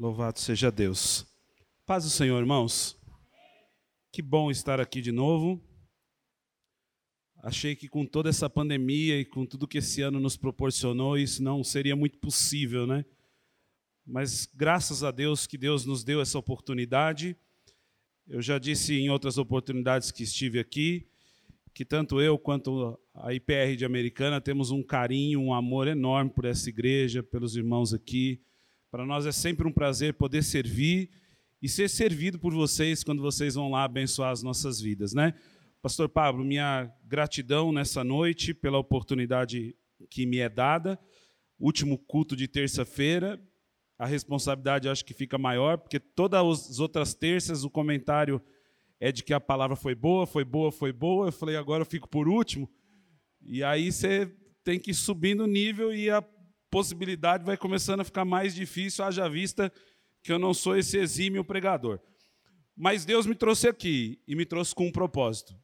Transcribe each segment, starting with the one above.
Louvado seja Deus. Paz do Senhor, irmãos. Que bom estar aqui de novo. Achei que com toda essa pandemia e com tudo que esse ano nos proporcionou, isso não seria muito possível, né? Mas graças a Deus que Deus nos deu essa oportunidade. Eu já disse em outras oportunidades que estive aqui que tanto eu quanto a IPR de Americana temos um carinho, um amor enorme por essa igreja, pelos irmãos aqui. Para nós é sempre um prazer poder servir e ser servido por vocês quando vocês vão lá abençoar as nossas vidas, né? Pastor Pablo, minha gratidão nessa noite pela oportunidade que me é dada. Último culto de terça-feira, a responsabilidade acho que fica maior, porque todas as outras terças o comentário é de que a palavra foi boa, foi boa, foi boa. Eu falei, agora eu fico por último. E aí você tem que ir subindo o nível e a possibilidade vai começando a ficar mais difícil, haja vista que eu não sou esse exímio pregador. Mas Deus me trouxe aqui e me trouxe com um propósito.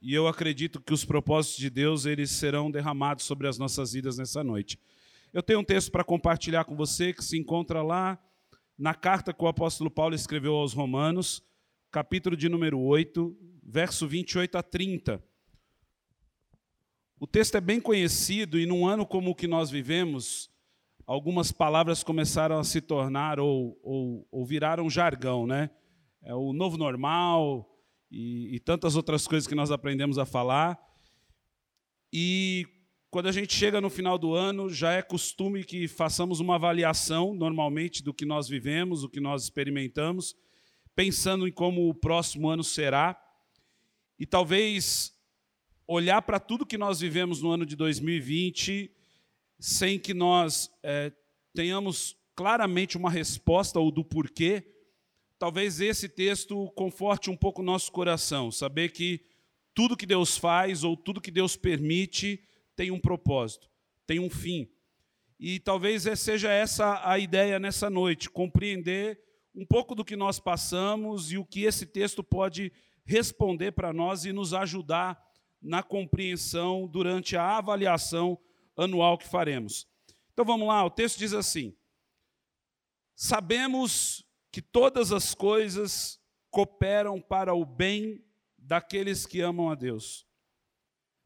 E eu acredito que os propósitos de Deus eles serão derramados sobre as nossas vidas nessa noite. Eu tenho um texto para compartilhar com você que se encontra lá na carta que o apóstolo Paulo escreveu aos Romanos, capítulo de número 8, verso 28 a 30. O texto é bem conhecido e num ano como o que nós vivemos, algumas palavras começaram a se tornar ou, ou, ou viraram jargão, né? É o novo normal e, e tantas outras coisas que nós aprendemos a falar. E quando a gente chega no final do ano, já é costume que façamos uma avaliação, normalmente, do que nós vivemos, o que nós experimentamos, pensando em como o próximo ano será. E talvez olhar para tudo que nós vivemos no ano de 2020 sem que nós é, tenhamos claramente uma resposta ou do porquê, talvez esse texto conforte um pouco o nosso coração, saber que tudo que Deus faz ou tudo que Deus permite tem um propósito, tem um fim. E talvez seja essa a ideia nessa noite, compreender um pouco do que nós passamos e o que esse texto pode responder para nós e nos ajudar na compreensão durante a avaliação anual que faremos. Então vamos lá, o texto diz assim: Sabemos que todas as coisas cooperam para o bem daqueles que amam a Deus,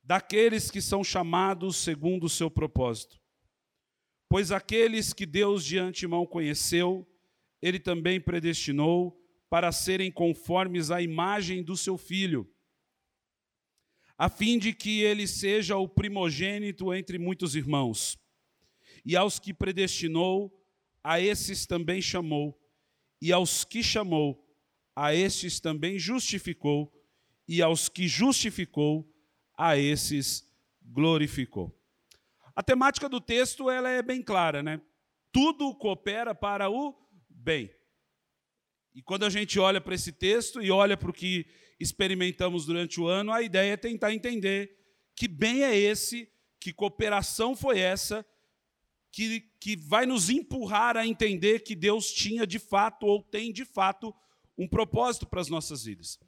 daqueles que são chamados segundo o seu propósito. Pois aqueles que Deus de antemão conheceu, ele também predestinou para serem conformes à imagem do seu filho a fim de que ele seja o primogênito entre muitos irmãos. E aos que predestinou, a esses também chamou, e aos que chamou, a esses também justificou, e aos que justificou, a esses glorificou. A temática do texto ela é bem clara, né? Tudo coopera para o bem. E quando a gente olha para esse texto e olha para o que experimentamos durante o ano, a ideia é tentar entender que bem é esse, que cooperação foi essa, que, que vai nos empurrar a entender que Deus tinha de fato ou tem de fato um propósito para as nossas vidas.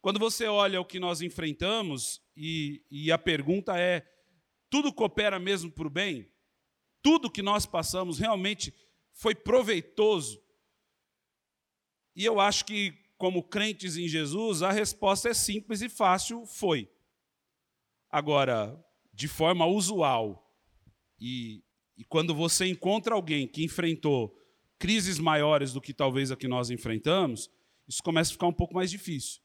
Quando você olha o que nós enfrentamos, e, e a pergunta é: tudo coopera mesmo para o bem? Tudo que nós passamos realmente foi proveitoso? E eu acho que como crentes em Jesus, a resposta é simples e fácil: foi. Agora, de forma usual, e, e quando você encontra alguém que enfrentou crises maiores do que talvez a que nós enfrentamos, isso começa a ficar um pouco mais difícil.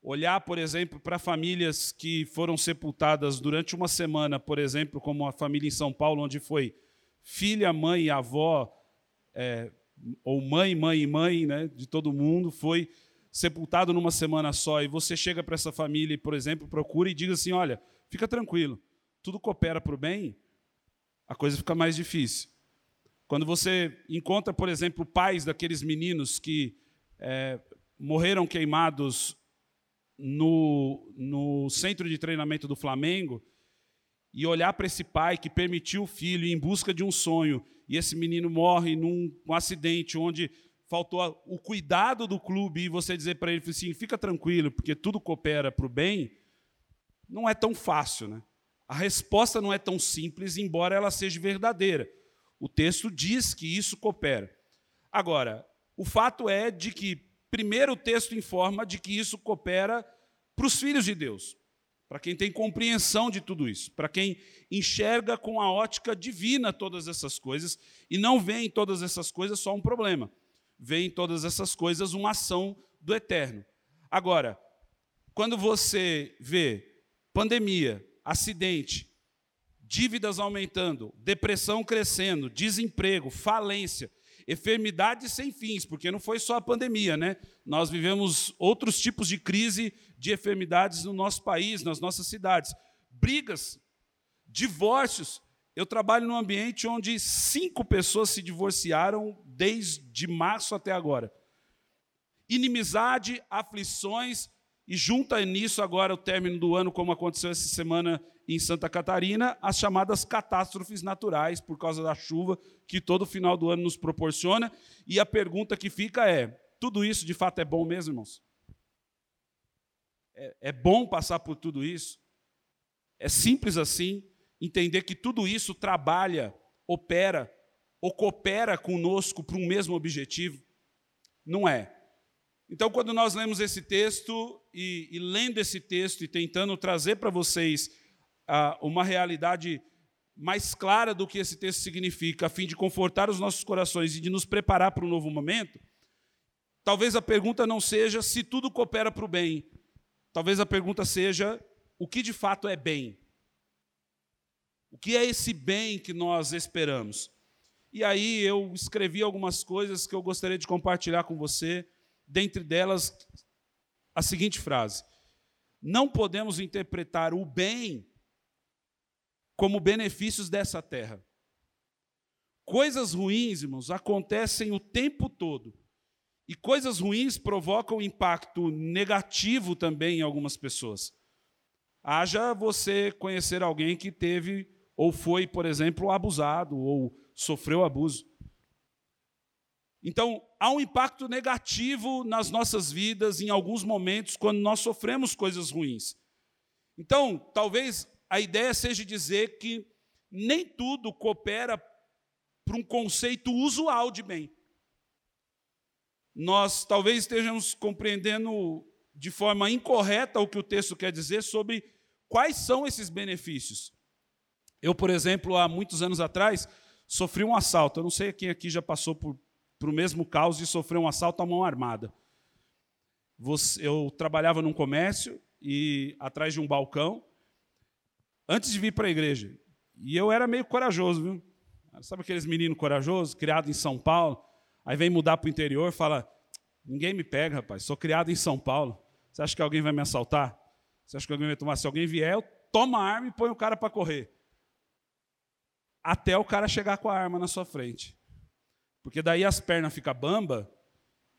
Olhar, por exemplo, para famílias que foram sepultadas durante uma semana, por exemplo, como a família em São Paulo, onde foi filha, mãe e avó é, ou mãe, mãe e mãe né, de todo mundo, foi sepultado numa semana só, e você chega para essa família, por exemplo, procura e diz assim: olha, fica tranquilo, tudo coopera para o bem, a coisa fica mais difícil. Quando você encontra, por exemplo, pais daqueles meninos que é, morreram queimados no, no centro de treinamento do Flamengo, e olhar para esse pai que permitiu o filho em busca de um sonho e esse menino morre num um acidente onde faltou o cuidado do clube e você dizer para ele assim, fica tranquilo, porque tudo coopera para o bem, não é tão fácil, né? A resposta não é tão simples, embora ela seja verdadeira. O texto diz que isso coopera. Agora, o fato é de que, primeiro, o texto informa de que isso coopera para os filhos de Deus, para quem tem compreensão de tudo isso, para quem enxerga com a ótica divina todas essas coisas e não vê em todas essas coisas só um problema, vê em todas essas coisas uma ação do eterno. Agora, quando você vê pandemia, acidente, dívidas aumentando, depressão crescendo, desemprego, falência, enfermidades sem fins, porque não foi só a pandemia, né? Nós vivemos outros tipos de crise de enfermidades no nosso país, nas nossas cidades. Brigas, divórcios. Eu trabalho num ambiente onde cinco pessoas se divorciaram desde março até agora. Inimizade, aflições, e junta nisso agora o término do ano, como aconteceu essa semana em Santa Catarina, as chamadas catástrofes naturais por causa da chuva que todo final do ano nos proporciona. E a pergunta que fica é: tudo isso de fato é bom mesmo, irmãos? É, é bom passar por tudo isso? É simples assim entender que tudo isso trabalha, opera ou coopera conosco para um mesmo objetivo? Não é. Então, quando nós lemos esse texto e, e lendo esse texto e tentando trazer para vocês ah, uma realidade mais clara do que esse texto significa, a fim de confortar os nossos corações e de nos preparar para um novo momento, talvez a pergunta não seja se tudo coopera para o bem, talvez a pergunta seja o que de fato é bem. O que é esse bem que nós esperamos? E aí eu escrevi algumas coisas que eu gostaria de compartilhar com você dentre delas a seguinte frase: Não podemos interpretar o bem como benefícios dessa terra. Coisas ruins, irmãos, acontecem o tempo todo. E coisas ruins provocam impacto negativo também em algumas pessoas. Haja você conhecer alguém que teve ou foi, por exemplo, abusado ou sofreu abuso. Então, há um impacto negativo nas nossas vidas em alguns momentos quando nós sofremos coisas ruins. Então, talvez a ideia seja dizer que nem tudo coopera para um conceito usual de bem. Nós talvez estejamos compreendendo de forma incorreta o que o texto quer dizer sobre quais são esses benefícios. Eu, por exemplo, há muitos anos atrás, sofri um assalto. Eu não sei quem aqui já passou por para o mesmo caos de sofrer um assalto à mão armada. Eu trabalhava num comércio e atrás de um balcão, antes de vir para a igreja. E eu era meio corajoso, viu? Sabe aqueles meninos corajosos, criado em São Paulo, aí vem mudar para o interior, fala: ninguém me pega, rapaz, sou criado em São Paulo. Você acha que alguém vai me assaltar? Você acha que alguém vai tomar? Se alguém vier, eu tomo a arma e põe o cara para correr. Até o cara chegar com a arma na sua frente. Porque daí as pernas ficam bamba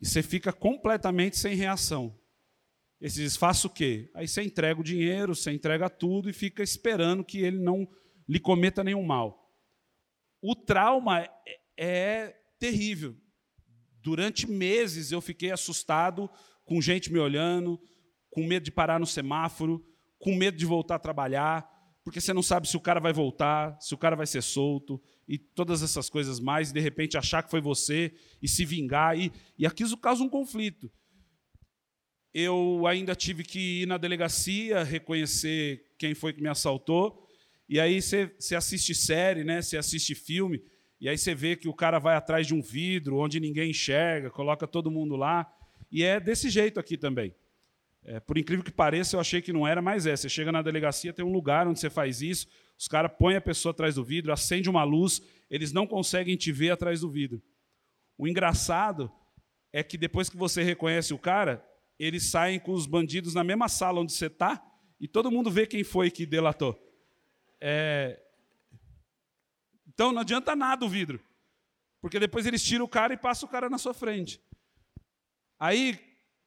e você fica completamente sem reação. Esse diz, faça o quê? Aí você entrega o dinheiro, você entrega tudo e fica esperando que ele não lhe cometa nenhum mal. O trauma é, é terrível. Durante meses eu fiquei assustado, com gente me olhando, com medo de parar no semáforo, com medo de voltar a trabalhar, porque você não sabe se o cara vai voltar, se o cara vai ser solto, e todas essas coisas mais, e de repente achar que foi você e se vingar, e, e aquilo causa um conflito. Eu ainda tive que ir na delegacia reconhecer quem foi que me assaltou, e aí você, você assiste série, né? você assiste filme, e aí você vê que o cara vai atrás de um vidro onde ninguém enxerga, coloca todo mundo lá, e é desse jeito aqui também. É, por incrível que pareça, eu achei que não era, mas é. Você chega na delegacia, tem um lugar onde você faz isso, os caras põem a pessoa atrás do vidro, acende uma luz, eles não conseguem te ver atrás do vidro. O engraçado é que depois que você reconhece o cara, eles saem com os bandidos na mesma sala onde você está e todo mundo vê quem foi que delatou. É... Então não adianta nada o vidro, porque depois eles tiram o cara e passam o cara na sua frente. Aí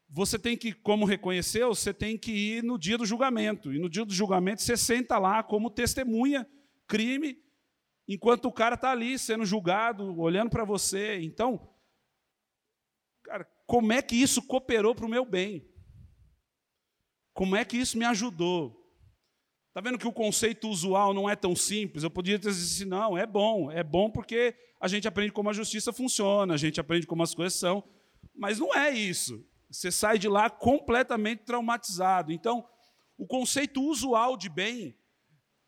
você tem que, como reconheceu, você tem que ir no dia do julgamento. E no dia do julgamento você senta lá como testemunha, crime, enquanto o cara está ali sendo julgado, olhando para você. Então, cara, como é que isso cooperou para o meu bem? Como é que isso me ajudou? Está vendo que o conceito usual não é tão simples? Eu podia ter dito assim, não, é bom, é bom porque a gente aprende como a justiça funciona, a gente aprende como as coisas são, mas não é isso. Você sai de lá completamente traumatizado. Então, o conceito usual de bem,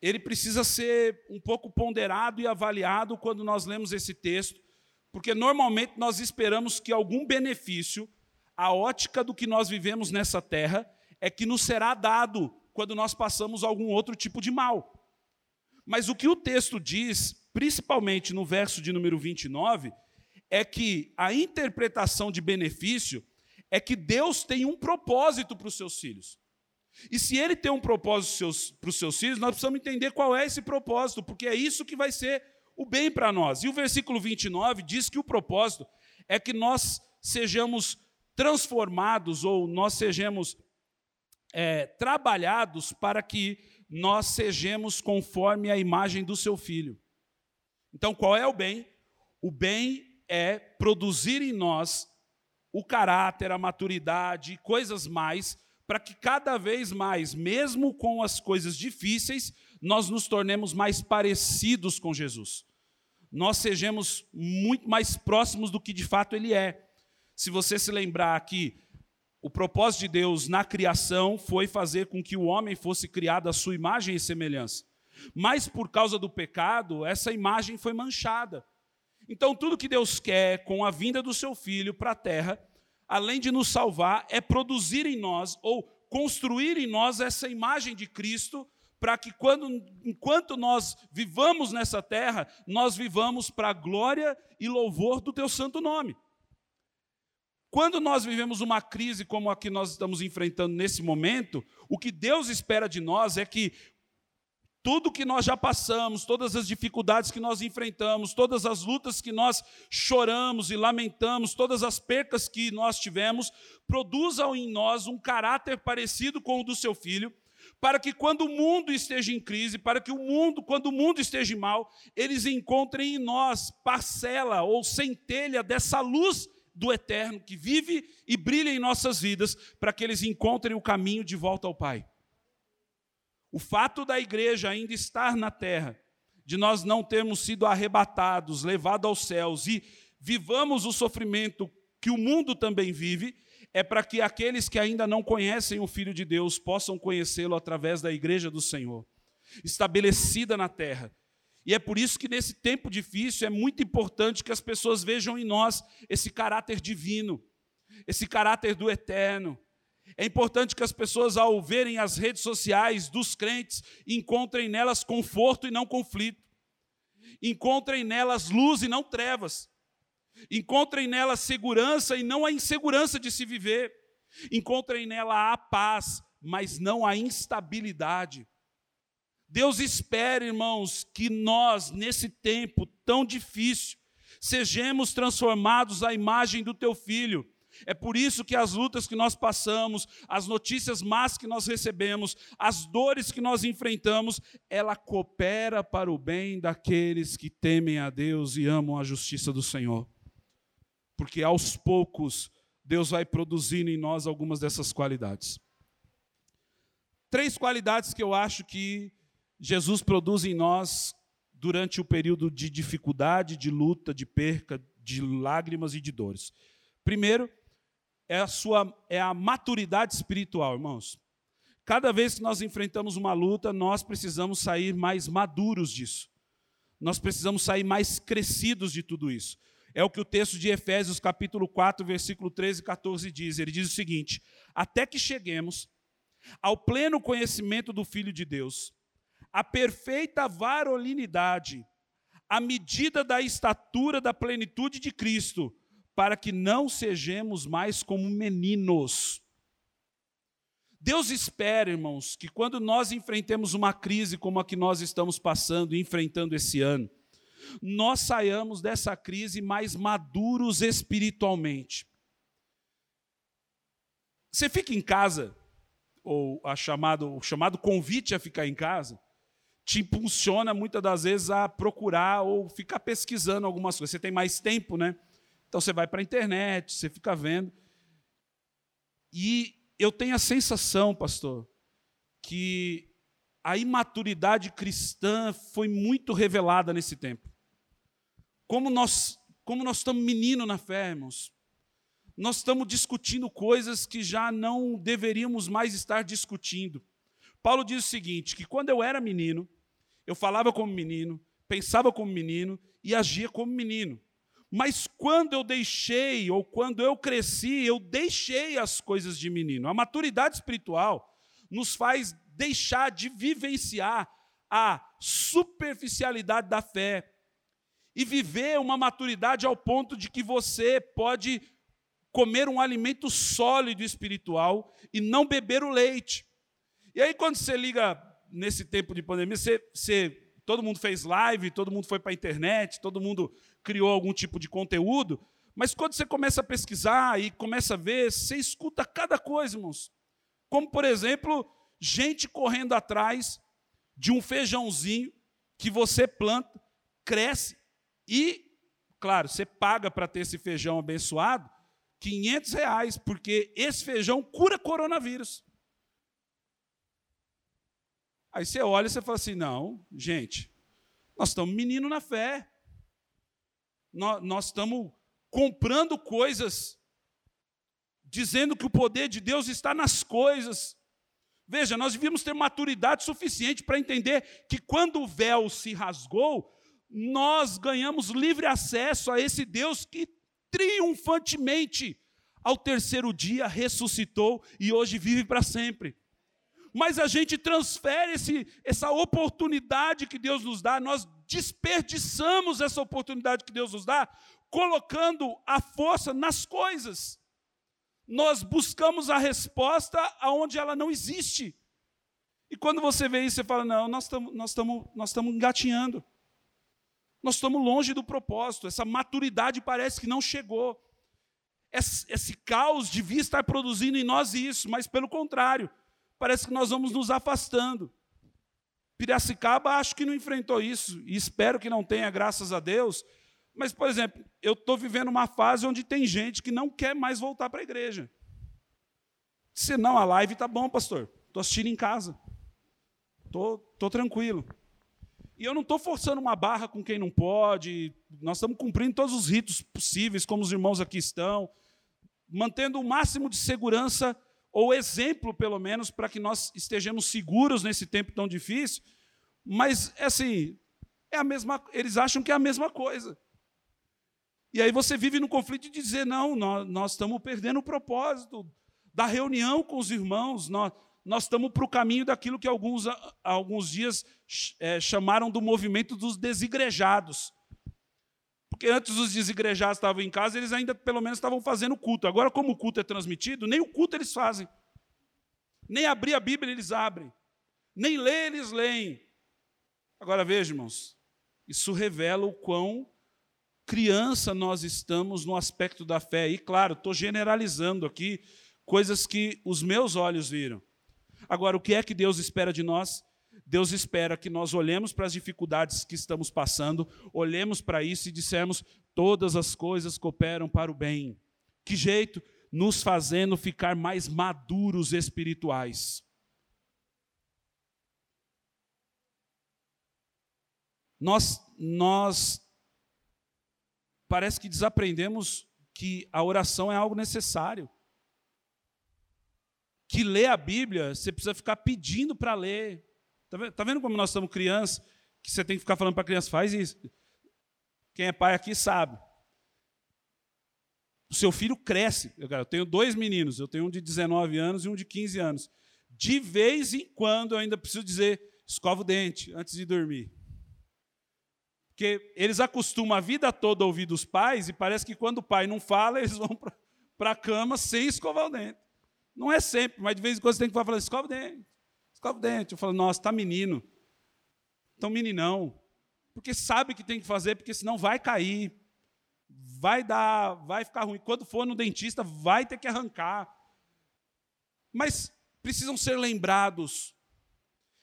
ele precisa ser um pouco ponderado e avaliado quando nós lemos esse texto, porque normalmente nós esperamos que algum benefício, a ótica do que nós vivemos nessa terra, é que nos será dado quando nós passamos algum outro tipo de mal. Mas o que o texto diz, principalmente no verso de número 29, é que a interpretação de benefício é que Deus tem um propósito para os seus filhos. E se ele tem um propósito para os seus filhos, nós precisamos entender qual é esse propósito, porque é isso que vai ser o bem para nós. E o versículo 29 diz que o propósito é que nós sejamos transformados ou nós sejamos é, trabalhados para que nós sejamos conforme a imagem do seu filho. Então, qual é o bem? O bem é produzir em nós o caráter, a maturidade, coisas mais, para que cada vez mais, mesmo com as coisas difíceis, nós nos tornemos mais parecidos com Jesus. Nós sejamos muito mais próximos do que de fato ele é. Se você se lembrar aqui o propósito de Deus na criação foi fazer com que o homem fosse criado à sua imagem e semelhança. Mas por causa do pecado, essa imagem foi manchada. Então, tudo que Deus quer com a vinda do seu filho para a terra, além de nos salvar, é produzir em nós ou construir em nós essa imagem de Cristo, para que quando enquanto nós vivamos nessa terra, nós vivamos para a glória e louvor do teu santo nome. Quando nós vivemos uma crise como a que nós estamos enfrentando nesse momento, o que Deus espera de nós é que tudo que nós já passamos, todas as dificuldades que nós enfrentamos, todas as lutas que nós choramos e lamentamos, todas as percas que nós tivemos, produzam em nós um caráter parecido com o do seu filho, para que quando o mundo esteja em crise, para que o mundo, quando o mundo esteja mal, eles encontrem em nós parcela ou centelha dessa luz do eterno que vive e brilha em nossas vidas para que eles encontrem o caminho de volta ao Pai. O fato da igreja ainda estar na terra, de nós não termos sido arrebatados, levados aos céus e vivamos o sofrimento que o mundo também vive, é para que aqueles que ainda não conhecem o Filho de Deus possam conhecê-lo através da igreja do Senhor, estabelecida na terra e é por isso que nesse tempo difícil é muito importante que as pessoas vejam em nós esse caráter divino, esse caráter do eterno. É importante que as pessoas, ao verem as redes sociais dos crentes, encontrem nelas conforto e não conflito, encontrem nelas luz e não trevas, encontrem nelas segurança e não a insegurança de se viver, encontrem nela a paz, mas não a instabilidade. Deus espera, irmãos, que nós, nesse tempo tão difícil, sejamos transformados à imagem do teu filho. É por isso que as lutas que nós passamos, as notícias más que nós recebemos, as dores que nós enfrentamos, ela coopera para o bem daqueles que temem a Deus e amam a justiça do Senhor. Porque aos poucos Deus vai produzindo em nós algumas dessas qualidades. Três qualidades que eu acho que Jesus produz em nós durante o período de dificuldade, de luta, de perca, de lágrimas e de dores. Primeiro, é a sua é a maturidade espiritual, irmãos. Cada vez que nós enfrentamos uma luta, nós precisamos sair mais maduros disso. Nós precisamos sair mais crescidos de tudo isso. É o que o texto de Efésios, capítulo 4, versículo 13 e 14 diz. Ele diz o seguinte: Até que cheguemos ao pleno conhecimento do Filho de Deus, a perfeita varolinidade, a medida da estatura da plenitude de Cristo, para que não sejamos mais como meninos. Deus espera, irmãos, que quando nós enfrentemos uma crise como a que nós estamos passando e enfrentando esse ano, nós saiamos dessa crise mais maduros espiritualmente. Você fica em casa, ou a chamado, o chamado convite a ficar em casa, te impulsiona muitas das vezes a procurar ou ficar pesquisando algumas coisas. Você tem mais tempo, né? Então você vai para a internet, você fica vendo. E eu tenho a sensação, pastor, que a imaturidade cristã foi muito revelada nesse tempo. Como nós, como nós estamos menino na fé, irmãos. Nós estamos discutindo coisas que já não deveríamos mais estar discutindo. Paulo diz o seguinte: que quando eu era menino, eu falava como menino, pensava como menino e agia como menino. Mas quando eu deixei, ou quando eu cresci, eu deixei as coisas de menino. A maturidade espiritual nos faz deixar de vivenciar a superficialidade da fé e viver uma maturidade ao ponto de que você pode comer um alimento sólido espiritual e não beber o leite. E aí, quando você liga nesse tempo de pandemia, você, você todo mundo fez live, todo mundo foi para a internet, todo mundo criou algum tipo de conteúdo, mas quando você começa a pesquisar e começa a ver, você escuta cada coisa, irmãos. Como, por exemplo, gente correndo atrás de um feijãozinho que você planta, cresce e, claro, você paga para ter esse feijão abençoado 500 reais, porque esse feijão cura coronavírus. Aí você olha e você fala assim: não, gente, nós estamos menino na fé nós, estamos comprando coisas, dizendo que o poder de Deus está nas coisas. Veja, nós devíamos ter maturidade suficiente para entender que quando o véu se rasgou, nós ganhamos livre acesso a esse Deus que triunfantemente, ao terceiro dia, ressuscitou e hoje vive para sempre. Mas a gente transfere esse, essa oportunidade que Deus nos dá, nós desperdiçamos essa oportunidade que Deus nos dá, colocando a força nas coisas. Nós buscamos a resposta aonde ela não existe. E quando você vê isso, você fala: não, nós estamos nós nós engatinhando. Nós estamos longe do propósito. Essa maturidade parece que não chegou. Esse, esse caos devia estar produzindo em nós isso, mas pelo contrário, parece que nós vamos nos afastando. Piracicaba acho que não enfrentou isso, e espero que não tenha, graças a Deus. Mas, por exemplo, eu estou vivendo uma fase onde tem gente que não quer mais voltar para a igreja. Se não, a live está bom, pastor. Estou assistindo em casa. Estou tô, tô tranquilo. E eu não estou forçando uma barra com quem não pode. Nós estamos cumprindo todos os ritos possíveis, como os irmãos aqui estão, mantendo o máximo de segurança ou exemplo, pelo menos, para que nós estejamos seguros nesse tempo tão difícil. Mas, assim, é a mesma, eles acham que é a mesma coisa. E aí você vive no conflito de dizer: não, nós, nós estamos perdendo o propósito da reunião com os irmãos, nós, nós estamos para o caminho daquilo que alguns, alguns dias é, chamaram do movimento dos desigrejados. Porque antes os desigrejados estavam em casa, eles ainda pelo menos estavam fazendo culto. Agora, como o culto é transmitido, nem o culto eles fazem. Nem abrir a Bíblia eles abrem. Nem ler eles leem. Agora veja, irmãos, isso revela o quão criança nós estamos no aspecto da fé. E claro, estou generalizando aqui coisas que os meus olhos viram. Agora, o que é que Deus espera de nós? Deus espera que nós olhemos para as dificuldades que estamos passando, olhemos para isso e dissemos: todas as coisas cooperam para o bem. Que jeito? Nos fazendo ficar mais maduros espirituais. Nós, nós parece que desaprendemos que a oração é algo necessário. Que ler a Bíblia, você precisa ficar pedindo para ler. Está tá vendo como nós estamos crianças, que você tem que ficar falando para a criança, faz isso. Quem é pai aqui sabe. O seu filho cresce. Eu tenho dois meninos, eu tenho um de 19 anos e um de 15 anos. De vez em quando eu ainda preciso dizer, escova o dente antes de dormir. Porque eles acostumam a vida toda a ouvir dos pais e parece que quando o pai não fala, eles vão para a cama sem escovar o dente. Não é sempre, mas de vez em quando você tem que falar, escova o dente. Escova o dente. Eu falo, nossa, está menino. Então, meninão. Porque sabe que tem que fazer, porque senão vai cair. Vai dar, vai ficar ruim. Quando for no dentista, vai ter que arrancar. Mas precisam ser lembrados.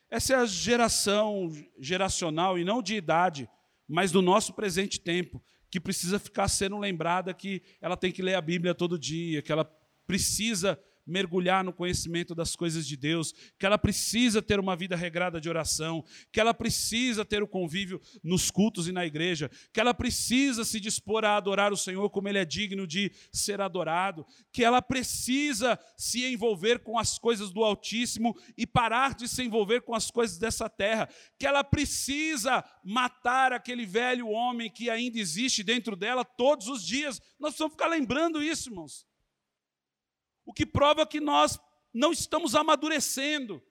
Essa é a geração geracional, e não de idade, mas do nosso presente tempo, que precisa ficar sendo lembrada que ela tem que ler a Bíblia todo dia, que ela precisa mergulhar no conhecimento das coisas de Deus, que ela precisa ter uma vida regrada de oração, que ela precisa ter o convívio nos cultos e na igreja, que ela precisa se dispor a adorar o Senhor como ele é digno de ser adorado, que ela precisa se envolver com as coisas do Altíssimo e parar de se envolver com as coisas dessa terra, que ela precisa matar aquele velho homem que ainda existe dentro dela todos os dias. Nós precisamos ficar lembrando isso, irmãos. O que prova que nós não estamos amadurecendo.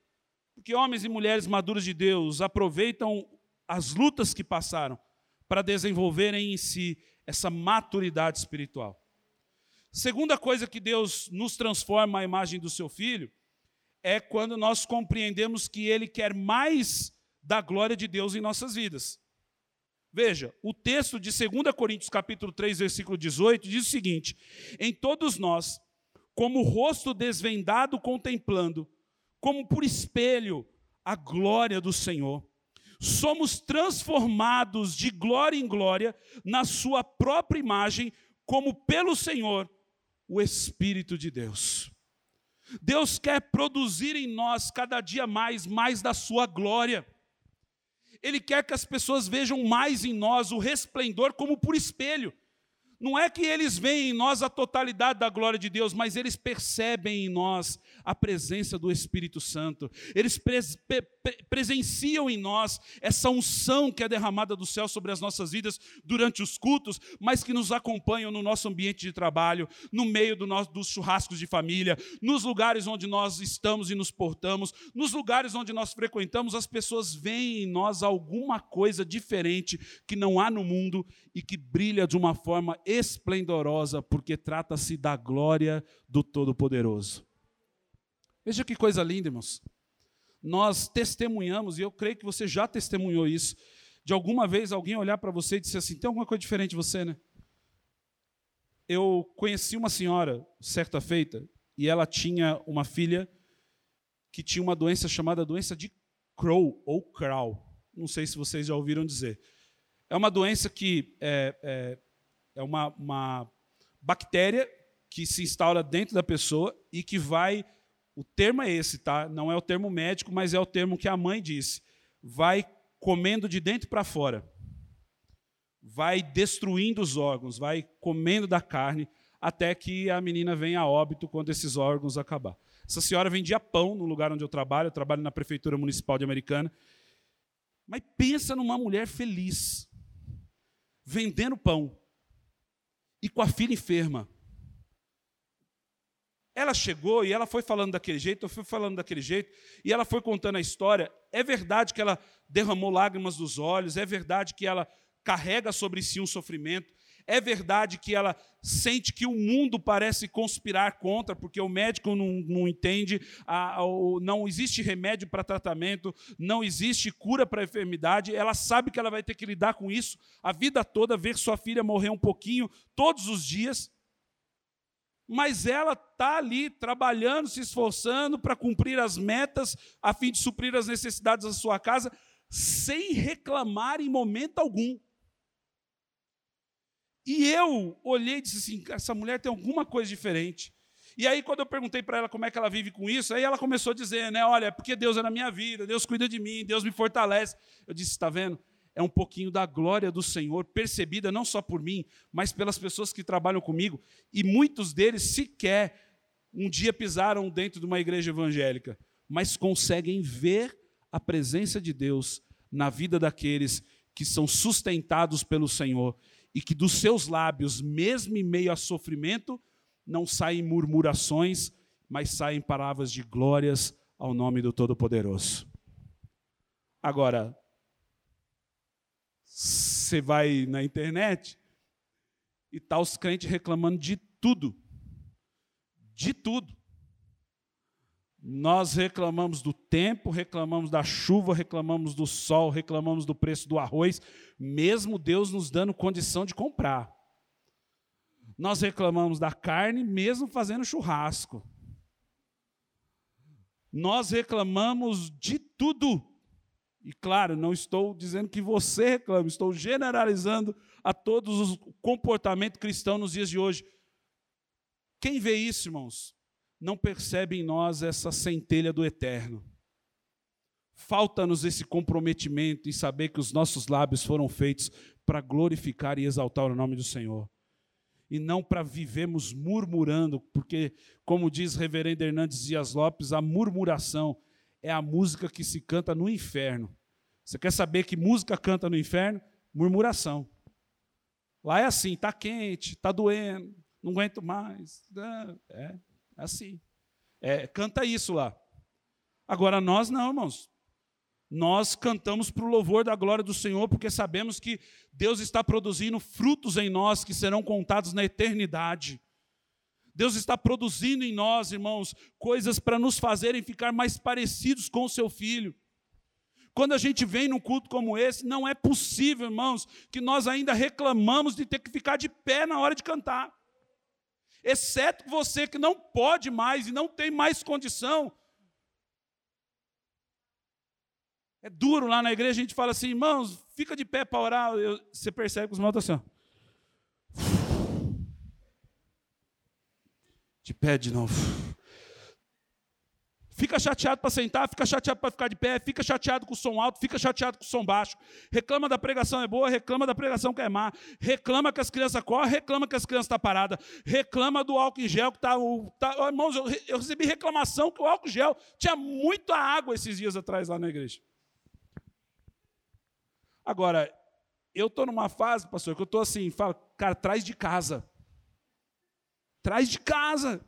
Porque homens e mulheres maduros de Deus aproveitam as lutas que passaram para desenvolverem em si essa maturidade espiritual. Segunda coisa que Deus nos transforma à imagem do seu filho é quando nós compreendemos que ele quer mais da glória de Deus em nossas vidas. Veja, o texto de 2 Coríntios capítulo 3, versículo 18 diz o seguinte: Em todos nós como o rosto desvendado contemplando, como por espelho, a glória do Senhor. Somos transformados de glória em glória na Sua própria imagem, como pelo Senhor, o Espírito de Deus. Deus quer produzir em nós cada dia mais, mais da Sua glória. Ele quer que as pessoas vejam mais em nós o resplendor como por espelho. Não é que eles veem em nós a totalidade da glória de Deus, mas eles percebem em nós a presença do Espírito Santo. Eles pres pre presenciam em nós essa unção que é derramada do céu sobre as nossas vidas durante os cultos, mas que nos acompanham no nosso ambiente de trabalho, no meio do nosso, dos churrascos de família, nos lugares onde nós estamos e nos portamos, nos lugares onde nós frequentamos, as pessoas veem em nós alguma coisa diferente que não há no mundo e que brilha de uma forma esplendorosa, porque trata-se da glória do Todo-Poderoso. Veja que coisa linda, irmãos. Nós testemunhamos, e eu creio que você já testemunhou isso, de alguma vez alguém olhar para você e dizer assim: tem alguma coisa diferente de você, né? Eu conheci uma senhora, certa feita, e ela tinha uma filha que tinha uma doença chamada doença de Crow ou Crow. Não sei se vocês já ouviram dizer. É uma doença que é, é, é uma, uma bactéria que se instaura dentro da pessoa e que vai. O termo é esse, tá? Não é o termo médico, mas é o termo que a mãe disse. Vai comendo de dentro para fora. Vai destruindo os órgãos, vai comendo da carne, até que a menina venha a óbito quando esses órgãos acabar. Essa senhora vendia pão no lugar onde eu trabalho, eu trabalho na Prefeitura Municipal de Americana. Mas pensa numa mulher feliz vendendo pão e com a filha enferma. Ela chegou e ela foi falando daquele jeito, eu fui falando daquele jeito, e ela foi contando a história. É verdade que ela derramou lágrimas dos olhos, é verdade que ela carrega sobre si um sofrimento, é verdade que ela sente que o mundo parece conspirar contra, porque o médico não, não entende, a, a, não existe remédio para tratamento, não existe cura para a enfermidade. Ela sabe que ela vai ter que lidar com isso a vida toda, ver sua filha morrer um pouquinho todos os dias. Mas ela está ali trabalhando, se esforçando para cumprir as metas, a fim de suprir as necessidades da sua casa, sem reclamar em momento algum. E eu olhei e disse assim: essa mulher tem alguma coisa diferente. E aí, quando eu perguntei para ela como é que ela vive com isso, aí ela começou a dizer, né? Olha, é porque Deus é na minha vida, Deus cuida de mim, Deus me fortalece. Eu disse: está vendo? É um pouquinho da glória do Senhor, percebida não só por mim, mas pelas pessoas que trabalham comigo. E muitos deles sequer um dia pisaram dentro de uma igreja evangélica, mas conseguem ver a presença de Deus na vida daqueles que são sustentados pelo Senhor e que dos seus lábios, mesmo em meio a sofrimento, não saem murmurações, mas saem palavras de glórias ao nome do Todo-Poderoso. Agora, você vai na internet e tá os crentes reclamando de tudo. De tudo. Nós reclamamos do tempo, reclamamos da chuva, reclamamos do sol, reclamamos do preço do arroz, mesmo Deus nos dando condição de comprar. Nós reclamamos da carne, mesmo fazendo churrasco. Nós reclamamos de tudo. E claro, não estou dizendo que você reclama, estou generalizando a todos o comportamento cristão nos dias de hoje. Quem vê isso, irmãos, não percebe em nós essa centelha do eterno. Falta-nos esse comprometimento em saber que os nossos lábios foram feitos para glorificar e exaltar o nome do Senhor. E não para vivermos murmurando, porque, como diz Reverendo Hernandes Dias Lopes, a murmuração é a música que se canta no inferno. Você quer saber que música canta no inferno? Murmuração. Lá é assim, está quente, está doendo, não aguento mais. É, é assim. É, canta isso lá. Agora nós não, irmãos. Nós cantamos para o louvor da glória do Senhor, porque sabemos que Deus está produzindo frutos em nós que serão contados na eternidade. Deus está produzindo em nós, irmãos, coisas para nos fazerem ficar mais parecidos com o seu filho. Quando a gente vem num culto como esse, não é possível, irmãos, que nós ainda reclamamos de ter que ficar de pé na hora de cantar. Exceto você que não pode mais e não tem mais condição. É duro lá na igreja, a gente fala assim, irmãos, fica de pé para orar. Eu, você percebe que os irmãos estão assim, ó. De pé de novo. Fica chateado para sentar, fica chateado para ficar de pé, fica chateado com o som alto, fica chateado com o som baixo. Reclama da pregação é boa, reclama da pregação que é má. Reclama que as crianças correm, reclama que as crianças estão tá paradas. Reclama do álcool em gel que está. Tá, irmãos, eu, eu recebi reclamação que o álcool em gel tinha muita água esses dias atrás lá na igreja. Agora, eu estou numa fase, pastor, que eu estou assim, fala, cara, traz de casa. Traz de casa.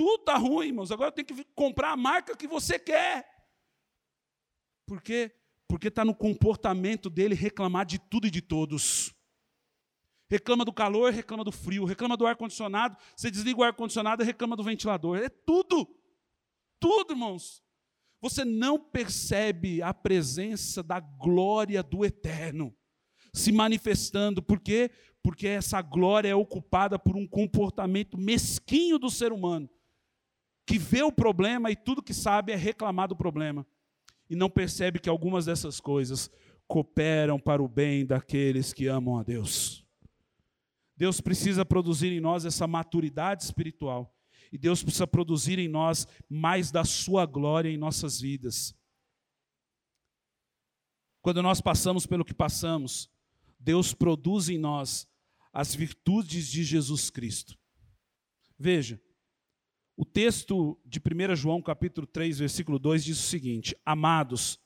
Tudo está ruim, irmãos. Agora tem que comprar a marca que você quer. Por quê? Porque está no comportamento dele reclamar de tudo e de todos. Reclama do calor, reclama do frio, reclama do ar-condicionado. Você desliga o ar-condicionado e reclama do ventilador. É tudo. Tudo, irmãos. Você não percebe a presença da glória do eterno se manifestando. Por quê? Porque essa glória é ocupada por um comportamento mesquinho do ser humano que vê o problema e tudo que sabe é reclamar do problema. E não percebe que algumas dessas coisas cooperam para o bem daqueles que amam a Deus. Deus precisa produzir em nós essa maturidade espiritual. E Deus precisa produzir em nós mais da sua glória em nossas vidas. Quando nós passamos pelo que passamos, Deus produz em nós as virtudes de Jesus Cristo. Veja, o texto de 1 João, capítulo 3, versículo 2 diz o seguinte: Amados,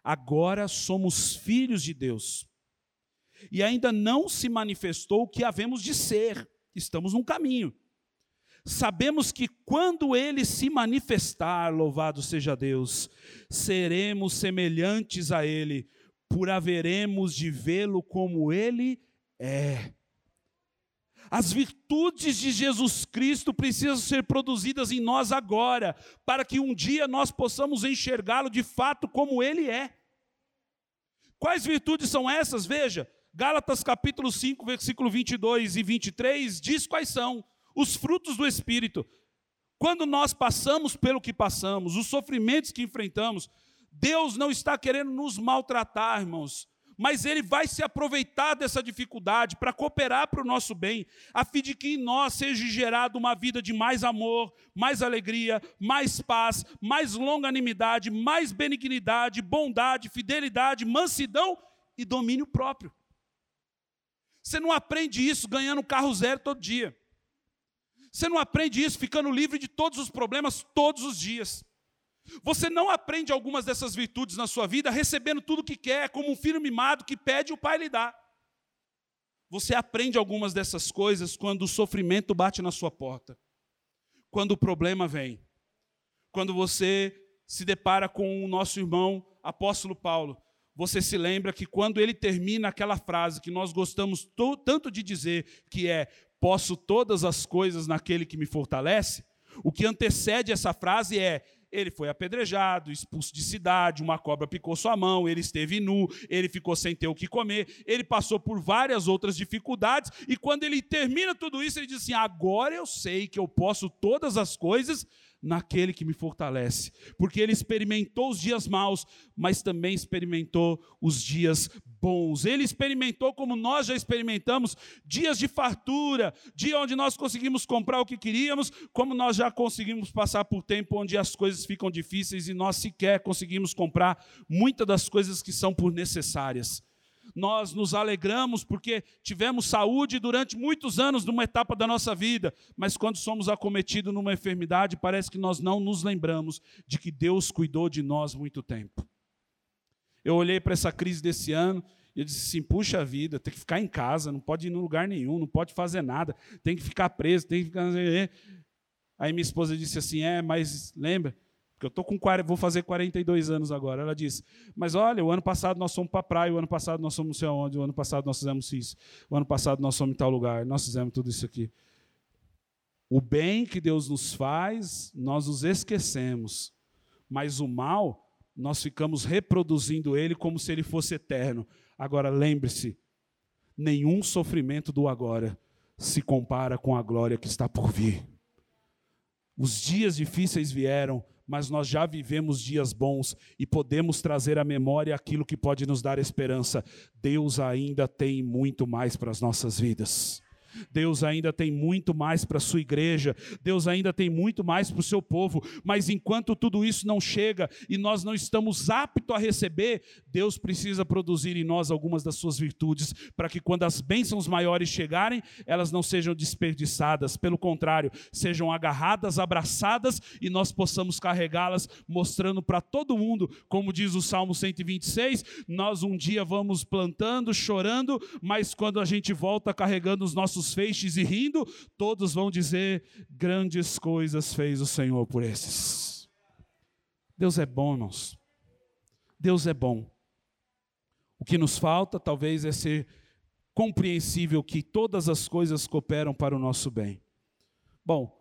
agora somos filhos de Deus. E ainda não se manifestou o que havemos de ser. Estamos num caminho. Sabemos que quando ele se manifestar, louvado seja Deus, seremos semelhantes a ele, por haveremos de vê-lo como ele é. As virtudes de Jesus Cristo precisam ser produzidas em nós agora, para que um dia nós possamos enxergá-lo de fato como ele é. Quais virtudes são essas? Veja, Gálatas capítulo 5, versículo 22 e 23 diz quais são os frutos do espírito. Quando nós passamos pelo que passamos, os sofrimentos que enfrentamos, Deus não está querendo nos maltratar, irmãos mas ele vai se aproveitar dessa dificuldade para cooperar para o nosso bem, a fim de que em nós seja gerada uma vida de mais amor, mais alegria, mais paz, mais longanimidade, mais benignidade, bondade, fidelidade, mansidão e domínio próprio. Você não aprende isso ganhando carro zero todo dia. Você não aprende isso ficando livre de todos os problemas todos os dias. Você não aprende algumas dessas virtudes na sua vida recebendo tudo o que quer, como um filho mimado que pede e o pai lhe dá. Você aprende algumas dessas coisas quando o sofrimento bate na sua porta, quando o problema vem, quando você se depara com o nosso irmão apóstolo Paulo. Você se lembra que quando ele termina aquela frase que nós gostamos tanto de dizer, que é: Posso todas as coisas naquele que me fortalece? O que antecede essa frase é: ele foi apedrejado, expulso de cidade, uma cobra picou sua mão, ele esteve nu, ele ficou sem ter o que comer, ele passou por várias outras dificuldades, e quando ele termina tudo isso, ele diz assim: agora eu sei que eu posso todas as coisas naquele que me fortalece, porque ele experimentou os dias maus, mas também experimentou os dias bons. Ele experimentou como nós já experimentamos dias de fartura, dia onde nós conseguimos comprar o que queríamos, como nós já conseguimos passar por tempo onde as coisas ficam difíceis e nós sequer conseguimos comprar muitas das coisas que são por necessárias nós nos alegramos porque tivemos saúde durante muitos anos numa etapa da nossa vida, mas quando somos acometidos numa enfermidade, parece que nós não nos lembramos de que Deus cuidou de nós muito tempo. Eu olhei para essa crise desse ano e eu disse assim: puxa vida, tem que ficar em casa, não pode ir em lugar nenhum, não pode fazer nada, tem que ficar preso, tem que ficar. Aí minha esposa disse assim: é, mas lembra, porque eu tô com vou fazer 42 anos agora. Ela disse: Mas olha, o ano passado nós fomos para a praia, o ano passado nós fomos não sei aonde, o ano passado nós fizemos isso, o ano passado nós fomos em tal lugar, nós fizemos tudo isso aqui. O bem que Deus nos faz, nós nos esquecemos, mas o mal, nós ficamos reproduzindo ele como se ele fosse eterno. Agora lembre-se: nenhum sofrimento do agora se compara com a glória que está por vir. Os dias difíceis vieram, mas nós já vivemos dias bons e podemos trazer à memória aquilo que pode nos dar esperança. Deus ainda tem muito mais para as nossas vidas. Deus ainda tem muito mais para a sua igreja, Deus ainda tem muito mais para o seu povo, mas enquanto tudo isso não chega e nós não estamos aptos a receber, Deus precisa produzir em nós algumas das suas virtudes, para que quando as bênçãos maiores chegarem, elas não sejam desperdiçadas, pelo contrário, sejam agarradas, abraçadas e nós possamos carregá-las, mostrando para todo mundo, como diz o Salmo 126, nós um dia vamos plantando, chorando, mas quando a gente volta carregando os nossos feixes e rindo, todos vão dizer: grandes coisas fez o Senhor por esses. Deus é bom, irmãos. Deus é bom. O que nos falta, talvez, é ser compreensível que todas as coisas cooperam para o nosso bem. Bom,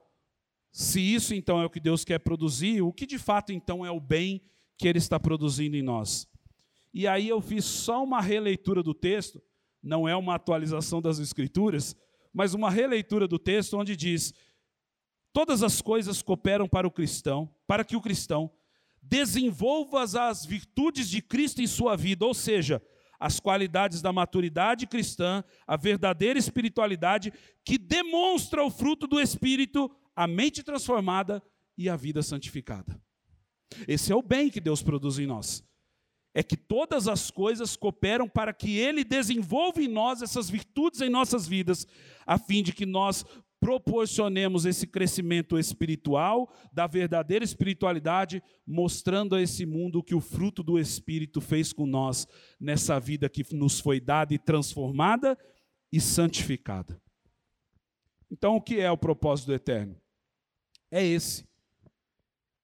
se isso então é o que Deus quer produzir, o que de fato então é o bem que Ele está produzindo em nós? E aí eu fiz só uma releitura do texto, não é uma atualização das Escrituras, mas uma releitura do texto onde diz: todas as coisas cooperam para o cristão, para que o cristão desenvolva as virtudes de Cristo em sua vida, ou seja, as qualidades da maturidade cristã, a verdadeira espiritualidade que demonstra o fruto do espírito, a mente transformada e a vida santificada. Esse é o bem que Deus produz em nós é que todas as coisas cooperam para que Ele desenvolva em nós essas virtudes em nossas vidas, a fim de que nós proporcionemos esse crescimento espiritual, da verdadeira espiritualidade, mostrando a esse mundo que o fruto do Espírito fez com nós nessa vida que nos foi dada e transformada e santificada. Então, o que é o propósito do eterno? É esse.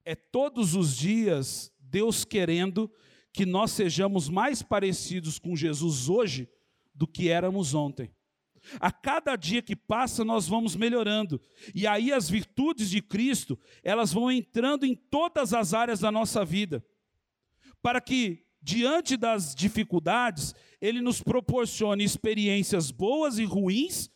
É todos os dias Deus querendo que nós sejamos mais parecidos com Jesus hoje do que éramos ontem. A cada dia que passa, nós vamos melhorando. E aí as virtudes de Cristo, elas vão entrando em todas as áreas da nossa vida. Para que, diante das dificuldades, Ele nos proporcione experiências boas e ruins,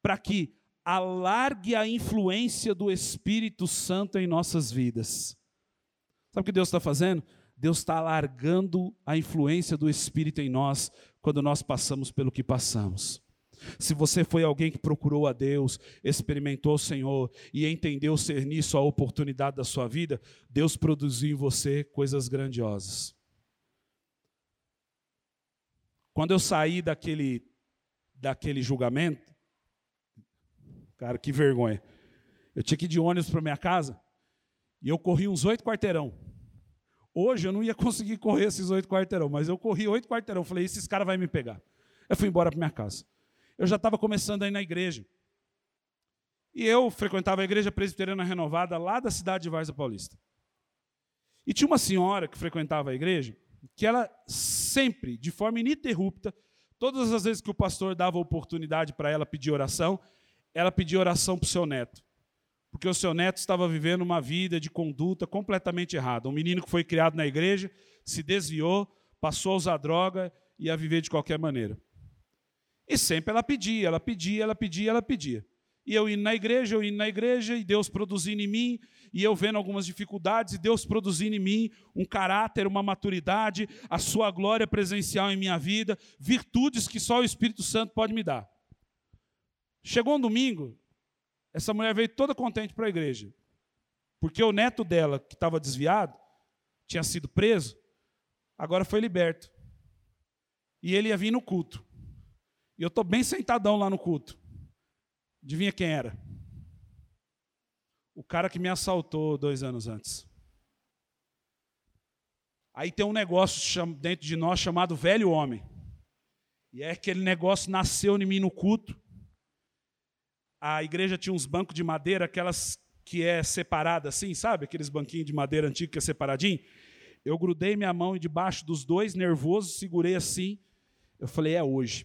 para que alargue a influência do Espírito Santo em nossas vidas. Sabe o que Deus está fazendo? Deus está alargando a influência do Espírito em nós quando nós passamos pelo que passamos. Se você foi alguém que procurou a Deus, experimentou o Senhor e entendeu ser nisso a oportunidade da sua vida, Deus produziu em você coisas grandiosas. Quando eu saí daquele, daquele julgamento, cara, que vergonha. Eu tinha que ir de ônibus para minha casa e eu corri uns oito quarteirão. Hoje eu não ia conseguir correr esses oito quarteirão, mas eu corri oito quarteirão. Falei, esses caras vão me pegar. Eu fui embora para minha casa. Eu já estava começando aí na igreja. E eu frequentava a igreja presbiteriana renovada lá da cidade de Varza Paulista. E tinha uma senhora que frequentava a igreja, que ela sempre, de forma ininterrupta, todas as vezes que o pastor dava oportunidade para ela pedir oração, ela pedia oração para o seu neto porque o seu neto estava vivendo uma vida de conduta completamente errada. Um menino que foi criado na igreja, se desviou, passou a usar droga e a viver de qualquer maneira. E sempre ela pedia, ela pedia, ela pedia, ela pedia. E eu indo na igreja, eu indo na igreja, e Deus produzindo em mim, e eu vendo algumas dificuldades, e Deus produzindo em mim um caráter, uma maturidade, a sua glória presencial em minha vida, virtudes que só o Espírito Santo pode me dar. Chegou um domingo, essa mulher veio toda contente para a igreja, porque o neto dela, que estava desviado, tinha sido preso, agora foi liberto. E ele ia vir no culto. E eu estou bem sentadão lá no culto. Adivinha quem era? O cara que me assaltou dois anos antes. Aí tem um negócio dentro de nós chamado velho homem. E é aquele negócio nasceu em mim no culto. A igreja tinha uns bancos de madeira, aquelas que é separada assim, sabe? Aqueles banquinhos de madeira antigo que é separadinho. Eu grudei minha mão debaixo dos dois, nervoso, segurei assim. Eu falei, é hoje.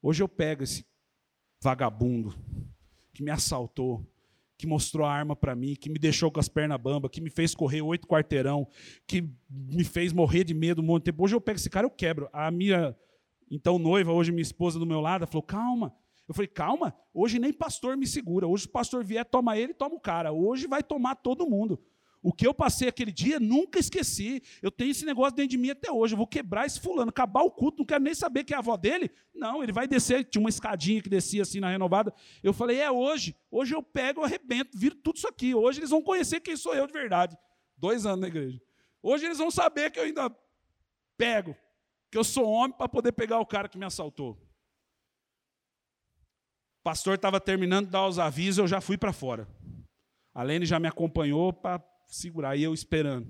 Hoje eu pego esse vagabundo que me assaltou, que mostrou a arma para mim, que me deixou com as pernas bambas, que me fez correr oito quarteirão, que me fez morrer de medo um monte de tempo. Hoje eu pego esse cara, eu quebro. A minha então noiva, hoje minha esposa do meu lado, falou: "Calma". Eu falei: "Calma, hoje nem pastor me segura. Hoje o pastor vier, toma ele, toma o cara. Hoje vai tomar todo mundo". O que eu passei aquele dia, nunca esqueci. Eu tenho esse negócio dentro de mim até hoje. Eu vou quebrar esse fulano, acabar o culto, não quero nem saber que é a avó dele. Não, ele vai descer. Tinha uma escadinha que descia assim na renovada. Eu falei, é hoje. Hoje eu pego, eu arrebento, viro tudo isso aqui. Hoje eles vão conhecer quem sou eu de verdade. Dois anos na igreja. Hoje eles vão saber que eu ainda pego, que eu sou homem para poder pegar o cara que me assaltou. O pastor estava terminando de dar os avisos, eu já fui para fora. A Lene já me acompanhou para segurar, e eu esperando.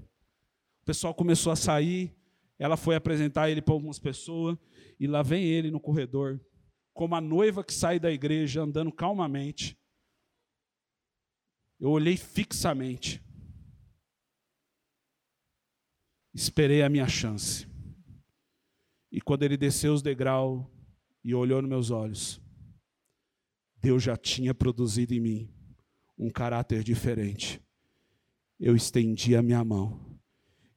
O pessoal começou a sair, ela foi apresentar ele para algumas pessoas, e lá vem ele no corredor, como a noiva que sai da igreja, andando calmamente. Eu olhei fixamente. Esperei a minha chance. E quando ele desceu os degraus e olhou nos meus olhos, Deus já tinha produzido em mim um caráter diferente eu estendi a minha mão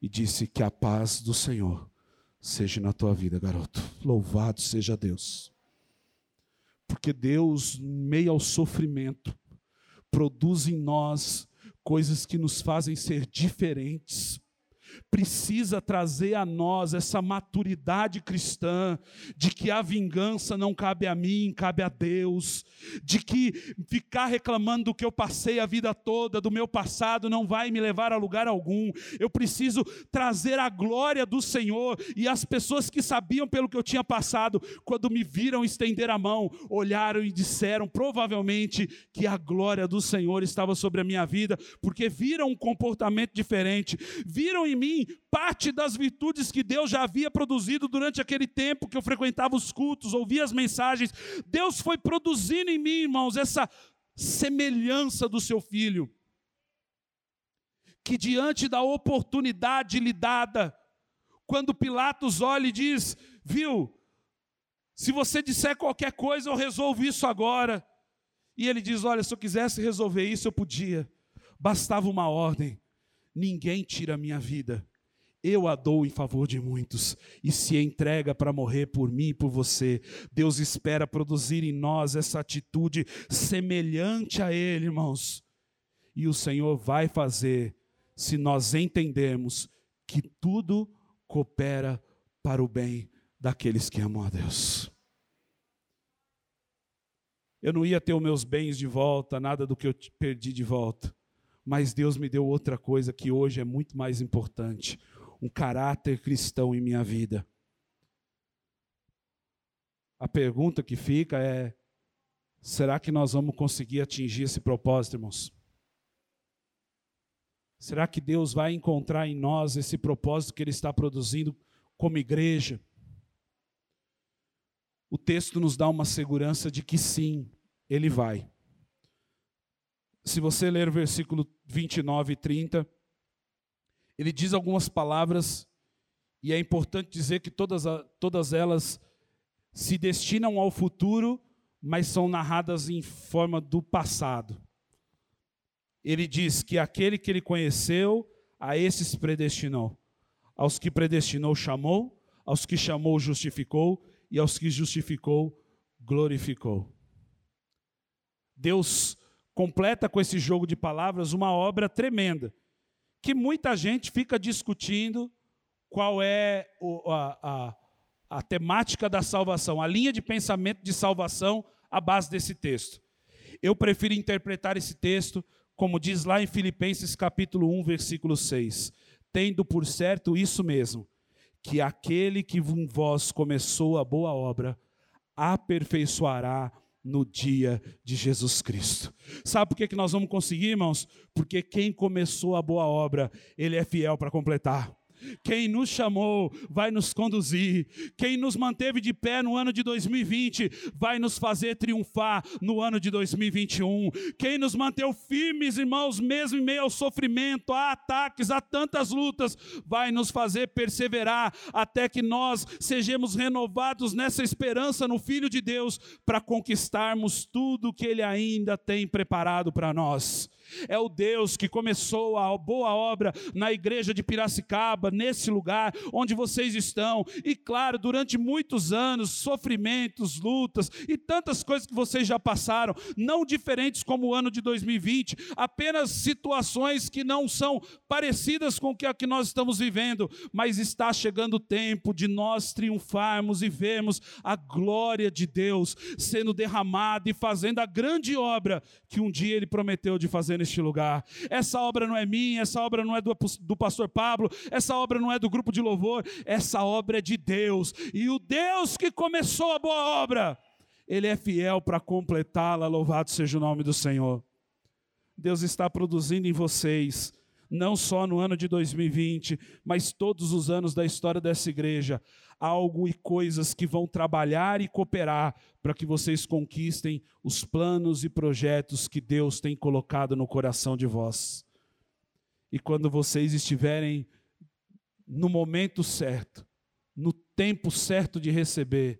e disse que a paz do Senhor seja na tua vida, garoto. Louvado seja Deus. Porque Deus, meio ao sofrimento, produz em nós coisas que nos fazem ser diferentes, precisa trazer a nós essa maturidade cristã, de que a vingança não cabe a mim, cabe a Deus, de que ficar reclamando do que eu passei a vida toda, do meu passado, não vai me levar a lugar algum. Eu preciso trazer a glória do Senhor, e as pessoas que sabiam pelo que eu tinha passado, quando me viram estender a mão, olharam e disseram, provavelmente, que a glória do Senhor estava sobre a minha vida, porque viram um comportamento diferente, viram em mim parte das virtudes que Deus já havia produzido durante aquele tempo que eu frequentava os cultos, ouvia as mensagens. Deus foi produzindo em mim, irmãos, essa semelhança do seu filho. Que diante da oportunidade lhe dada, quando Pilatos olha e diz: Viu, se você disser qualquer coisa, eu resolvo isso agora. E ele diz: Olha, se eu quisesse resolver isso, eu podia. Bastava uma ordem. Ninguém tira a minha vida. Eu a dou em favor de muitos e se entrega para morrer por mim e por você. Deus espera produzir em nós essa atitude semelhante a Ele, irmãos. E o Senhor vai fazer se nós entendermos que tudo coopera para o bem daqueles que amam a Deus. Eu não ia ter os meus bens de volta, nada do que eu perdi de volta mas Deus me deu outra coisa que hoje é muito mais importante: um caráter cristão em minha vida. A pergunta que fica é: será que nós vamos conseguir atingir esse propósito, irmãos? Será que Deus vai encontrar em nós esse propósito que Ele está produzindo como igreja? O texto nos dá uma segurança de que sim, Ele vai se você ler o versículo 29 e 30, ele diz algumas palavras, e é importante dizer que todas, todas elas se destinam ao futuro, mas são narradas em forma do passado. Ele diz que aquele que ele conheceu, a esses predestinou. Aos que predestinou, chamou, aos que chamou, justificou, e aos que justificou, glorificou. Deus completa com esse jogo de palavras uma obra tremenda, que muita gente fica discutindo qual é a, a, a temática da salvação, a linha de pensamento de salvação à base desse texto. Eu prefiro interpretar esse texto como diz lá em Filipenses capítulo 1, versículo 6, tendo por certo isso mesmo, que aquele que em vós começou a boa obra, aperfeiçoará no dia de Jesus Cristo. Sabe por que, que nós vamos conseguir, irmãos? Porque quem começou a boa obra, ele é fiel para completar. Quem nos chamou vai nos conduzir. Quem nos manteve de pé no ano de 2020 vai nos fazer triunfar no ano de 2021. Quem nos manteve firmes, irmãos, mesmo em meio ao sofrimento, a ataques, a tantas lutas, vai nos fazer perseverar até que nós sejamos renovados nessa esperança no Filho de Deus para conquistarmos tudo que Ele ainda tem preparado para nós. É o Deus que começou a boa obra na igreja de Piracicaba, nesse lugar onde vocês estão. E claro, durante muitos anos, sofrimentos, lutas e tantas coisas que vocês já passaram, não diferentes como o ano de 2020, apenas situações que não são parecidas com o que, que nós estamos vivendo, mas está chegando o tempo de nós triunfarmos e vermos a glória de Deus sendo derramada e fazendo a grande obra que um dia Ele prometeu de fazer neste lugar. Essa obra não é minha, essa obra não é do, do pastor Pablo, essa obra não é do grupo de louvor, essa obra é de Deus. E o Deus que começou a boa obra, Ele é fiel para completá-la. Louvado seja o nome do Senhor. Deus está produzindo em vocês não só no ano de 2020, mas todos os anos da história dessa igreja, algo e coisas que vão trabalhar e cooperar para que vocês conquistem os planos e projetos que Deus tem colocado no coração de vós. E quando vocês estiverem no momento certo, no tempo certo de receber,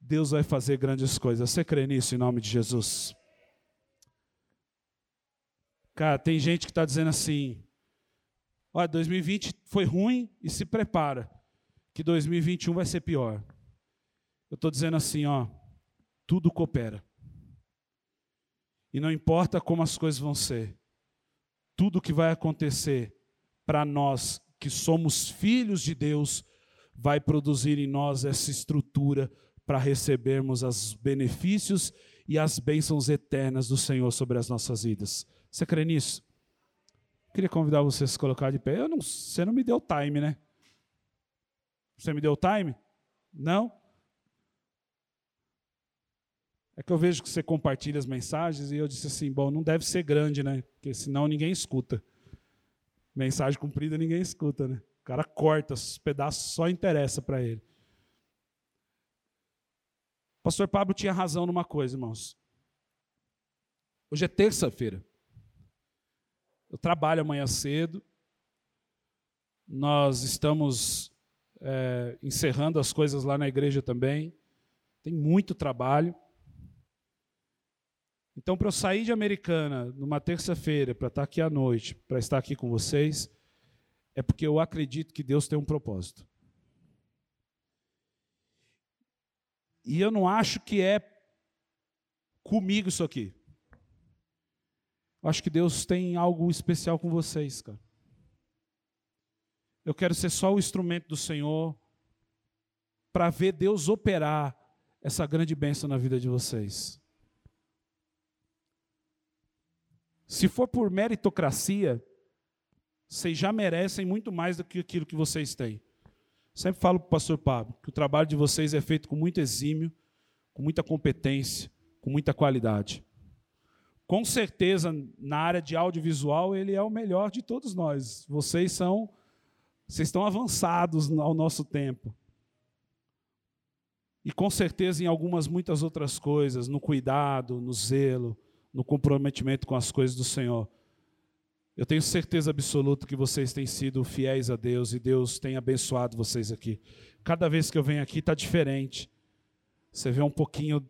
Deus vai fazer grandes coisas. Você crê nisso em nome de Jesus? Cara, tem gente que está dizendo assim: Olha, 2020 foi ruim e se prepara, que 2021 vai ser pior. Eu estou dizendo assim, ó, tudo coopera. E não importa como as coisas vão ser, tudo que vai acontecer para nós que somos filhos de Deus vai produzir em nós essa estrutura para recebermos os benefícios e as bênçãos eternas do Senhor sobre as nossas vidas. Você crê nisso? Queria convidar você a se colocar de pé. Eu não, você não me deu time, né? Você me deu time? Não? É que eu vejo que você compartilha as mensagens e eu disse assim: bom, não deve ser grande, né? Porque senão ninguém escuta. Mensagem comprida ninguém escuta, né? O cara corta, os pedaços só interessa para ele. Pastor Pablo tinha razão numa coisa, irmãos. Hoje é terça-feira. Eu trabalho amanhã cedo. Nós estamos é, encerrando as coisas lá na igreja também. Tem muito trabalho. Então, para eu sair de Americana numa terça-feira, para estar aqui à noite, para estar aqui com vocês, é porque eu acredito que Deus tem um propósito. E eu não acho que é comigo isso aqui. Acho que Deus tem algo especial com vocês, cara. Eu quero ser só o instrumento do Senhor para ver Deus operar essa grande bênção na vida de vocês. Se for por meritocracia, vocês já merecem muito mais do que aquilo que vocês têm. Sempre falo para o pastor Pablo que o trabalho de vocês é feito com muito exímio, com muita competência, com muita qualidade com certeza, na área de audiovisual, ele é o melhor de todos nós. Vocês são, vocês estão avançados ao nosso tempo. E com certeza em algumas muitas outras coisas, no cuidado, no zelo, no comprometimento com as coisas do Senhor. Eu tenho certeza absoluta que vocês têm sido fiéis a Deus e Deus tem abençoado vocês aqui. Cada vez que eu venho aqui está diferente. Você vê um pouquinho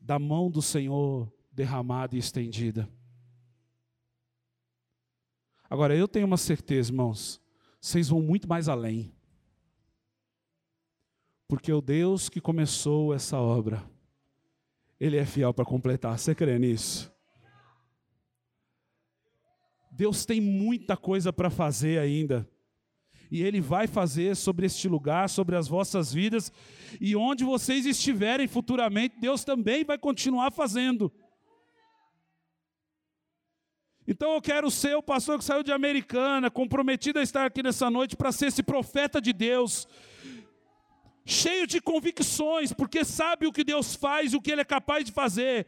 da mão do Senhor derramada e estendida. Agora, eu tenho uma certeza, irmãos, vocês vão muito mais além. Porque o Deus que começou essa obra, Ele é fiel para completar. Você crê nisso? Deus tem muita coisa para fazer ainda. E Ele vai fazer sobre este lugar, sobre as vossas vidas, e onde vocês estiverem futuramente, Deus também vai continuar fazendo. Então eu quero ser o pastor que saiu de Americana, comprometido a estar aqui nessa noite para ser esse profeta de Deus, cheio de convicções, porque sabe o que Deus faz e o que Ele é capaz de fazer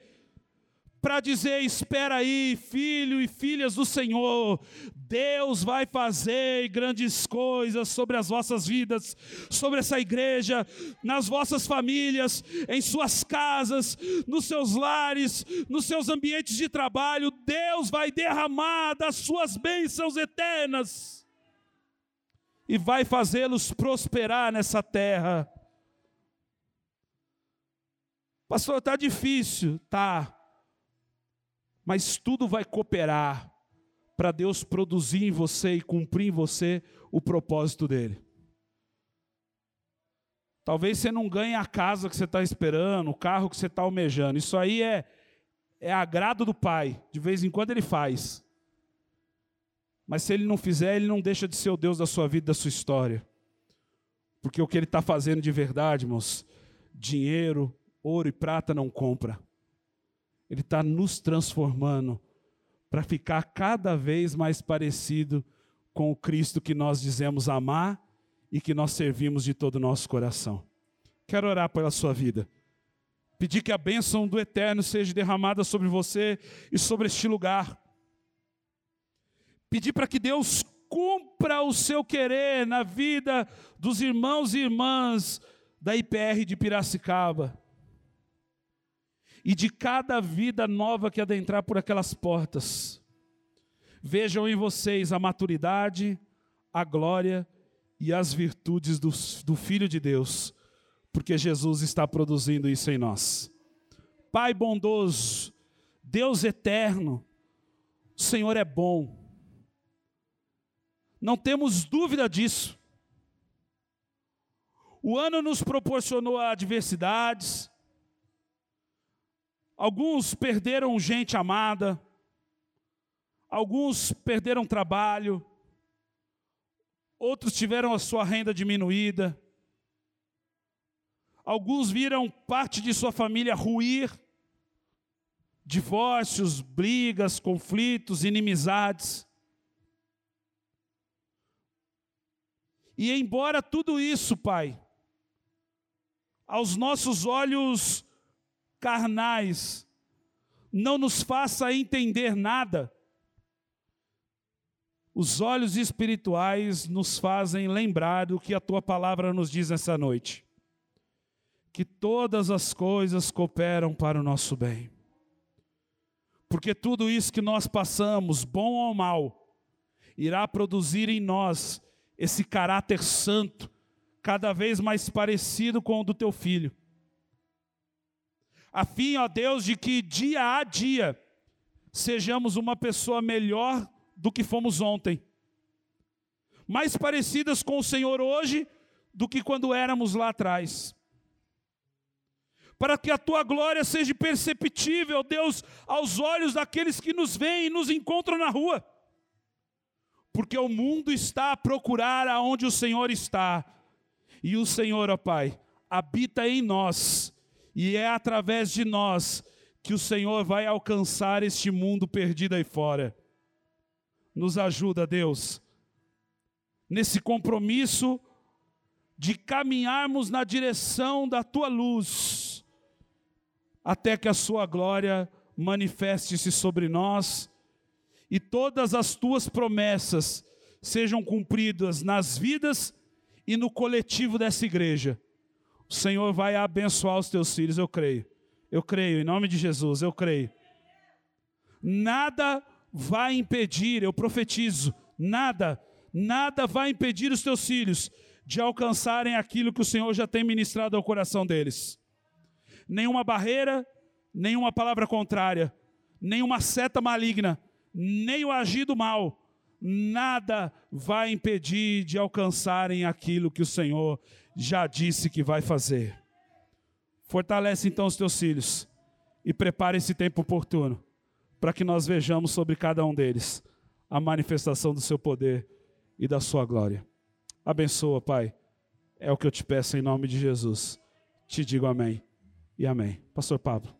para dizer: espera aí, filho e filhas do Senhor, Deus vai fazer grandes coisas sobre as vossas vidas, sobre essa igreja, nas vossas famílias, em suas casas, nos seus lares, nos seus ambientes de trabalho. Deus vai derramar das suas bênçãos eternas e vai fazê-los prosperar nessa terra. Pastor, está difícil, tá mas tudo vai cooperar para Deus produzir em você e cumprir em você o propósito dele. Talvez você não ganhe a casa que você está esperando, o carro que você está almejando. Isso aí é, é agrado do Pai. De vez em quando ele faz. Mas se ele não fizer, ele não deixa de ser o Deus da sua vida, da sua história. Porque o que ele está fazendo de verdade, irmãos, dinheiro, ouro e prata não compra. Ele está nos transformando para ficar cada vez mais parecido com o Cristo que nós dizemos amar e que nós servimos de todo o nosso coração. Quero orar pela sua vida. Pedir que a bênção do Eterno seja derramada sobre você e sobre este lugar. Pedir para que Deus cumpra o seu querer na vida dos irmãos e irmãs da IPR de Piracicaba e de cada vida nova que adentrar por aquelas portas. Vejam em vocês a maturidade, a glória e as virtudes do, do Filho de Deus, porque Jesus está produzindo isso em nós. Pai bondoso, Deus eterno, o Senhor é bom. Não temos dúvida disso. O ano nos proporcionou adversidades, Alguns perderam gente amada, alguns perderam trabalho, outros tiveram a sua renda diminuída, alguns viram parte de sua família ruir, divórcios, brigas, conflitos, inimizades. E embora tudo isso, Pai, aos nossos olhos carnais não nos faça entender nada. Os olhos espirituais nos fazem lembrar do que a tua palavra nos diz nessa noite. Que todas as coisas cooperam para o nosso bem. Porque tudo isso que nós passamos, bom ou mal, irá produzir em nós esse caráter santo, cada vez mais parecido com o do teu filho a fim, ó Deus, de que dia a dia sejamos uma pessoa melhor do que fomos ontem, mais parecidas com o Senhor hoje do que quando éramos lá atrás. Para que a tua glória seja perceptível, Deus, aos olhos daqueles que nos veem e nos encontram na rua. Porque o mundo está a procurar aonde o Senhor está. E o Senhor, ó Pai, habita em nós e é através de nós que o Senhor vai alcançar este mundo perdido aí fora. Nos ajuda, Deus, nesse compromisso de caminharmos na direção da tua luz, até que a sua glória manifeste-se sobre nós e todas as tuas promessas sejam cumpridas nas vidas e no coletivo dessa igreja o Senhor vai abençoar os teus filhos, eu creio. Eu creio, em nome de Jesus, eu creio. Nada vai impedir, eu profetizo, nada, nada vai impedir os teus filhos de alcançarem aquilo que o Senhor já tem ministrado ao coração deles. Nenhuma barreira, nenhuma palavra contrária, nenhuma seta maligna, nem o agir do mal, nada vai impedir de alcançarem aquilo que o Senhor já disse que vai fazer. Fortalece então os teus filhos e prepare esse tempo oportuno para que nós vejamos sobre cada um deles a manifestação do seu poder e da sua glória. Abençoa, Pai. É o que eu te peço em nome de Jesus. Te digo amém e amém. Pastor Pablo.